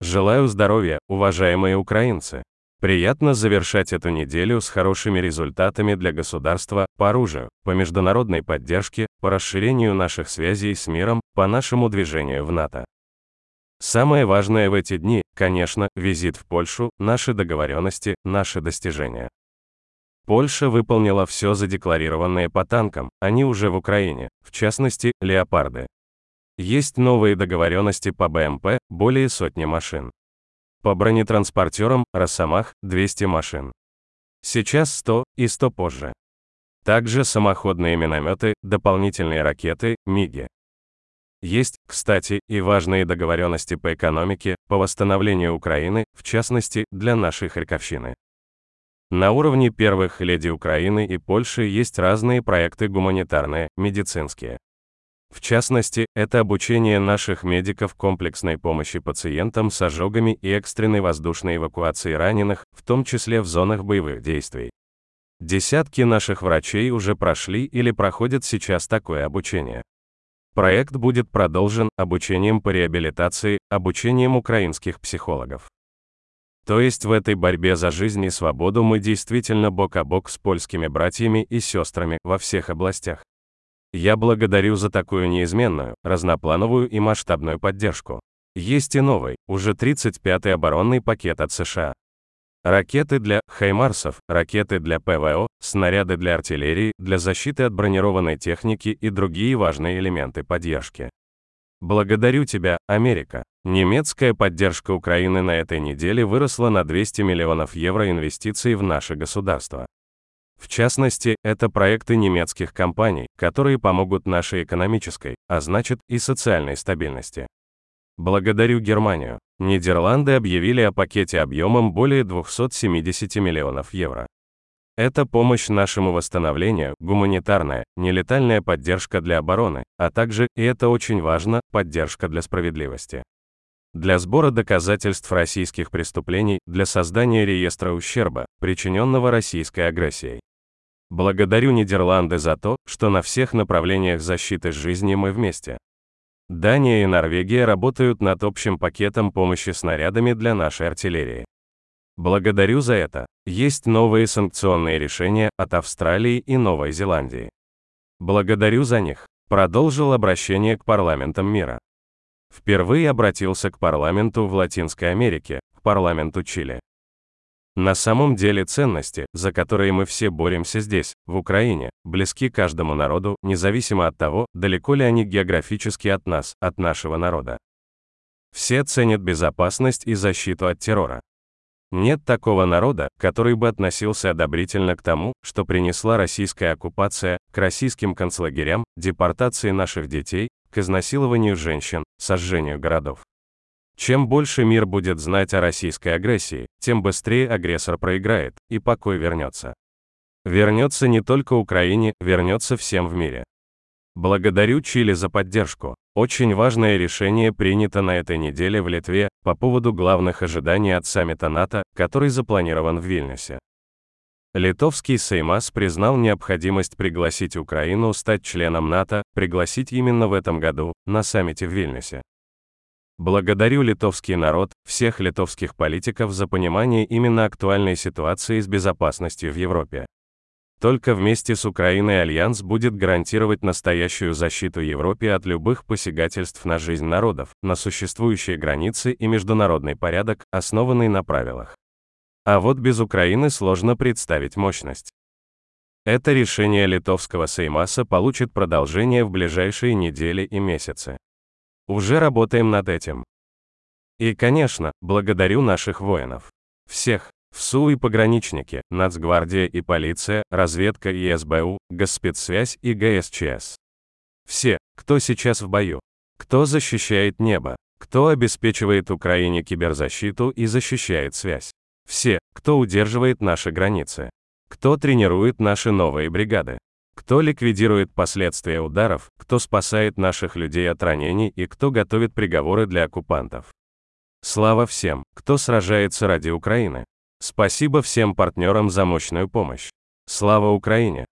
Желаю здоровья, уважаемые украинцы. Приятно завершать эту неделю с хорошими результатами для государства, по оружию, по международной поддержке, по расширению наших связей с миром, по нашему движению в НАТО. Самое важное в эти дни, конечно, визит в Польшу, наши договоренности, наши достижения. Польша выполнила все задекларированное по танкам, они уже в Украине, в частности, леопарды. Есть новые договоренности по БМП, более сотни машин. По бронетранспортерам, Росомах, 200 машин. Сейчас 100 и 100 позже. Также самоходные минометы, дополнительные ракеты, МИГи. Есть, кстати, и важные договоренности по экономике, по восстановлению Украины, в частности, для нашей Харьковщины. На уровне первых леди Украины и Польши есть разные проекты гуманитарные, медицинские. В частности, это обучение наших медиков комплексной помощи пациентам с ожогами и экстренной воздушной эвакуации раненых, в том числе в зонах боевых действий. Десятки наших врачей уже прошли или проходят сейчас такое обучение. Проект будет продолжен обучением по реабилитации, обучением украинских психологов. То есть в этой борьбе за жизнь и свободу мы действительно бок о бок с польскими братьями и сестрами во всех областях. Я благодарю за такую неизменную, разноплановую и масштабную поддержку. Есть и новый, уже 35-й оборонный пакет от США. Ракеты для «Хаймарсов», ракеты для ПВО, снаряды для артиллерии, для защиты от бронированной техники и другие важные элементы поддержки. Благодарю тебя, Америка. Немецкая поддержка Украины на этой неделе выросла на 200 миллионов евро инвестиций в наше государство. В частности, это проекты немецких компаний, которые помогут нашей экономической, а значит и социальной стабильности. Благодарю Германию. Нидерланды объявили о пакете объемом более 270 миллионов евро. Это помощь нашему восстановлению, гуманитарная, нелетальная поддержка для обороны, а также, и это очень важно, поддержка для справедливости. Для сбора доказательств российских преступлений, для создания реестра ущерба, причиненного российской агрессией. Благодарю Нидерланды за то, что на всех направлениях защиты жизни мы вместе. Дания и Норвегия работают над общим пакетом помощи снарядами для нашей артиллерии. Благодарю за это. Есть новые санкционные решения от Австралии и Новой Зеландии. Благодарю за них. Продолжил обращение к парламентам мира. Впервые обратился к парламенту в Латинской Америке, к парламенту Чили. На самом деле ценности, за которые мы все боремся здесь, в Украине, близки каждому народу, независимо от того, далеко ли они географически от нас, от нашего народа. Все ценят безопасность и защиту от террора. Нет такого народа, который бы относился одобрительно к тому, что принесла российская оккупация, к российским концлагерям, депортации наших детей, к изнасилованию женщин, сожжению городов. Чем больше мир будет знать о российской агрессии, тем быстрее агрессор проиграет, и покой вернется. Вернется не только Украине, вернется всем в мире. Благодарю Чили за поддержку. Очень важное решение принято на этой неделе в Литве по поводу главных ожиданий от саммита НАТО, который запланирован в Вильнюсе. Литовский Сеймас признал необходимость пригласить Украину стать членом НАТО, пригласить именно в этом году, на саммите в Вильнюсе. Благодарю литовский народ, всех литовских политиков за понимание именно актуальной ситуации с безопасностью в Европе. Только вместе с Украиной Альянс будет гарантировать настоящую защиту Европе от любых посягательств на жизнь народов, на существующие границы и международный порядок, основанный на правилах. А вот без Украины сложно представить мощность. Это решение литовского Сеймаса получит продолжение в ближайшие недели и месяцы. Уже работаем над этим. И, конечно, благодарю наших воинов. Всех. ВСУ и пограничники, Нацгвардия и полиция, разведка и СБУ, Госпецсвязь и ГСЧС. Все, кто сейчас в бою. Кто защищает небо. Кто обеспечивает Украине киберзащиту и защищает связь. Все, кто удерживает наши границы. Кто тренирует наши новые бригады. Кто ликвидирует последствия ударов, кто спасает наших людей от ранений и кто готовит приговоры для оккупантов. Слава всем, кто сражается ради Украины. Спасибо всем партнерам за мощную помощь. Слава Украине!